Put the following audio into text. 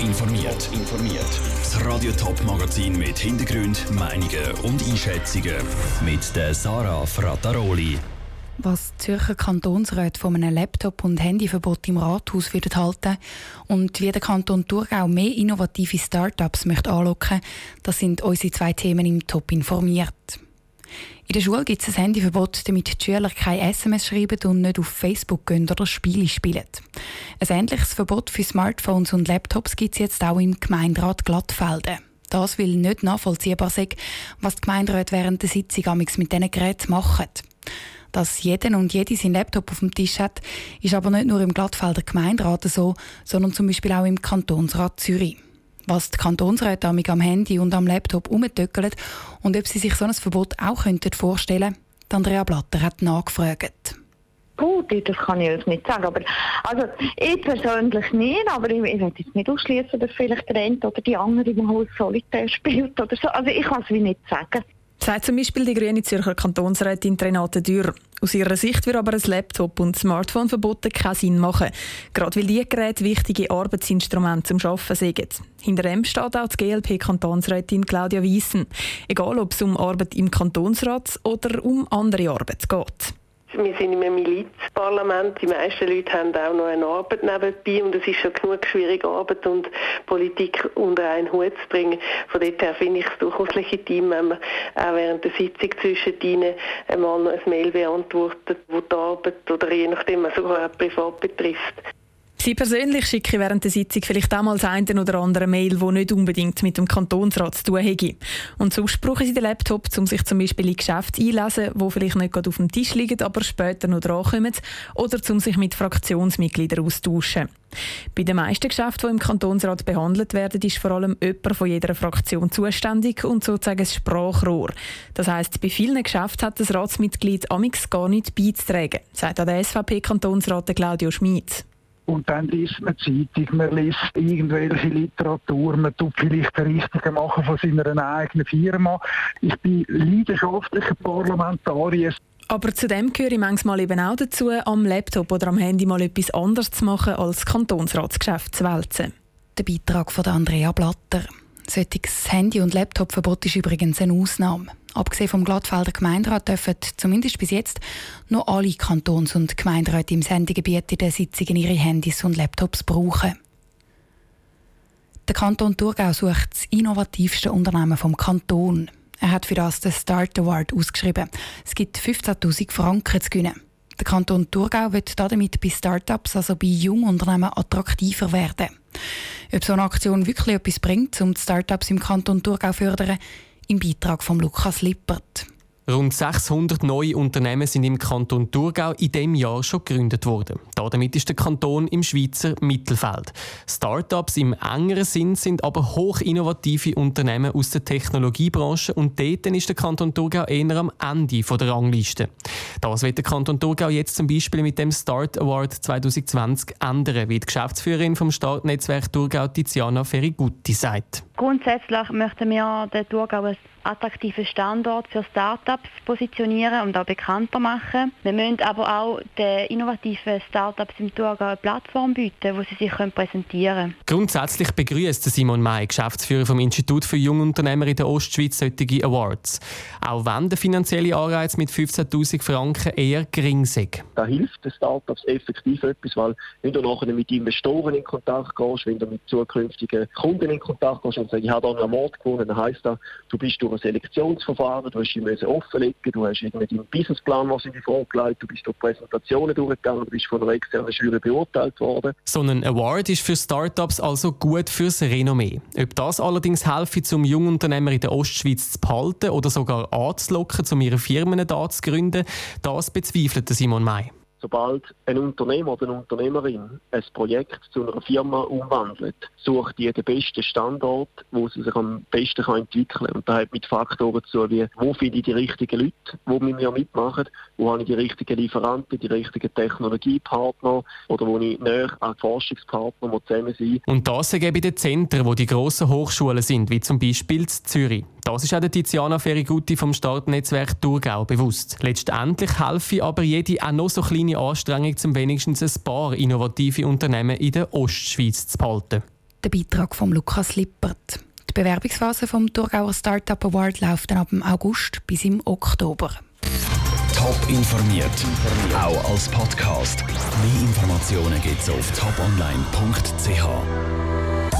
informiert. informiert. Das Radio Top Magazin mit Hintergrund, Meinungen und Einschätzungen mit der Sarah Frataroli. Was die Zürcher Kantonsräte von einem Laptop- und Handyverbot im Rathaus würden halten und wie der Kanton Thurgau mehr innovative Start-ups möchte anlocken, das sind unsere zwei Themen im Top informiert. In der Schule gibt es ein Handyverbot, damit die Schüler keine SMS schreiben und nicht auf Facebook gehen oder Spiele spielen. Ein ähnliches Verbot für Smartphones und Laptops gibt es jetzt auch im Gemeinderat Glattfelden. Das will nicht nachvollziehbar sein, was die Gemeinderäte während der Sitzung mit diesen Geräten machen. Dass jeder und jede seinen Laptop auf dem Tisch hat, ist aber nicht nur im Glattfelder Gemeinderat so, sondern zum Beispiel auch im Kantonsrat Zürich was die Kantonsräte am Handy und am Laptop umtöckeln und ob sie sich so ein Verbot auch vorstellen könnten. Andrea Blatter hat nachgefragt. Gut, das kann ich euch nicht sagen. Aber, also, ich persönlich nicht, aber ich, ich will jetzt nicht ausschließen, dass vielleicht der eine oder die andere im Haus Solitär spielt oder so. Also ich kann es wie nicht sagen. Sagt zum Beispiel die grüne Zürcher Kantonsrätin Renate Dürr. Aus ihrer Sicht würde aber ein Laptop- und Smartphone-Verbot keinen Sinn machen. Gerade weil diese Geräte wichtige Arbeitsinstrumente zum Arbeiten sind. Hinter dem steht auch die GLP-Kantonsrätin Claudia Wiesen. Egal, ob es um Arbeit im Kantonsrat oder um andere Arbeit geht. Wir sind in einem Milizparlament. Die meisten Leute haben auch noch eine Arbeit nebenbei und es ist schon genug schwierige Arbeit und Politik unter einen Hut zu bringen. Von dort her finde ich es durchaus legitim, wenn man auch während der Sitzung zwischen ihnen einmal noch ein Mail beantwortet, wo die Arbeit oder je nachdem sogar auch privat betrifft. Sie persönlich schicke während der Sitzung vielleicht auch mal das eine oder andere Mail, das nicht unbedingt mit dem Kantonsrat zu tun hätte. Und sonst brauchen Sie den Laptop, um sich zum Beispiel in Geschäfte einlesen, die vielleicht nicht gerade auf dem Tisch liegen, aber später noch drankommen, oder um sich mit Fraktionsmitgliedern austauschen. Bei den meisten Geschäften, die im Kantonsrat behandelt werden, ist vor allem jemand von jeder Fraktion zuständig und sozusagen das Sprachrohr. Das heisst, bei vielen Geschäften hat das Ratsmitglied amix gar nicht beizutragen, sagt der SVP-Kantonsrat Claudio Schmid. Und dann liest man Zeitung, man liest irgendwelche Literatur, man tut vielleicht Richtige machen von seiner eigenen Firma. Ich bin leidenschaftlicher Parlamentarier. Aber zudem gehöre ich manchmal eben auch dazu, am Laptop oder am Handy mal etwas anderes zu machen, als Kantonsratsgeschäft zu wälzen. Der Beitrag von Andrea Blatter. Solches Handy- und Laptopverbot ist übrigens eine Ausnahme. Abgesehen vom Glattfelder Gemeinderat dürfen zumindest bis jetzt noch alle Kantons- und Gemeinderäte im Sendegebiet in den Sitzungen ihre Handys und Laptops brauchen. Der Kanton Thurgau sucht das innovativste Unternehmen vom Kanton. Er hat für das den Start Award ausgeschrieben. Es gibt 15.000 Franken zu gewinnen. Der Kanton Thurgau wird damit bei Startups, also bei Jungunternehmen, attraktiver werden. Ob so eine Aktion wirklich etwas bringt, um die Startups im Kanton Thurgau zu fördern, im Beitrag von Lukas Lippert. Rund 600 neue Unternehmen sind im Kanton Thurgau in diesem Jahr schon gegründet worden. Damit ist der Kanton im Schweizer Mittelfeld. Start-ups im engeren Sinn sind aber hoch innovative Unternehmen aus der Technologiebranche und dort ist der Kanton Thurgau eher am Ende der Rangliste. Das wird der Kanton Thurgau jetzt zum Beispiel mit dem Start Award 2020 ändern, wie die Geschäftsführerin vom Startnetzwerk Thurgau Tiziana Ferigutti sagt. Grundsätzlich möchten wir den Thurgau attraktiven Standort für Startups positionieren und auch bekannter machen. Wir müssen aber auch den innovativen Startups im Thurgau eine Plattform bieten, wo sie sich präsentieren können. Grundsätzlich begrüßt Simon May, Geschäftsführer vom Institut für Jungunternehmer in der Ostschweiz, solche Awards. Auch wenn der finanzielle Anreiz mit 15.000 Franken eher gering ist. Da hilft den Startups effektiv etwas, weil wenn du nachher mit Investoren in Kontakt gehst, wenn du mit zukünftigen Kunden in Kontakt gehst und sagst, ich habe da einen Award gewonnen, dann heisst das, du bist durch ein Selektionsverfahren, du hast ihn offenlegen, du hast irgendwie deinen Businessplan, was in die vorgelegt, du bist durch Präsentationen durchgegangen, du bist von einer externen Jury beurteilt worden. So ein Award ist für Startups also gut fürs Renommee. Ob das allerdings helfe, zum Jungunternehmer in der Ostschweiz zu behalten oder sogar anzulocken, um ihre Firmen da zu gründen, das bezweifelt Simon May sobald ein Unternehmer oder eine Unternehmerin ein Projekt zu einer Firma umwandelt, sucht die den besten Standort, wo sie sich am besten entwickeln kann. Und das hat mit Faktoren zu wie wo finde ich die richtigen Leute, die mit mir mitmachen, wo habe ich die richtigen Lieferanten, die richtigen Technologiepartner oder wo ich näher an Forschungspartner die zusammen sind. Und das eben bei den Zentren, wo die grossen Hochschulen sind, wie zum Beispiel Zürich. Das ist auch der Tiziana Ferigutti vom Startnetzwerk Thurgau bewusst. Letztendlich helfe aber jede auch noch so kleine Anstrengung, zum wenigstens ein paar innovative Unternehmen in der Ostschweiz zu behalten. Der Beitrag von Lukas Lippert. Die Bewerbungsphase vom Thurgauer Startup Award läuft dann ab August bis im Oktober. Top informiert, auch als Podcast. Mehr Informationen gibt es auf toponline.ch.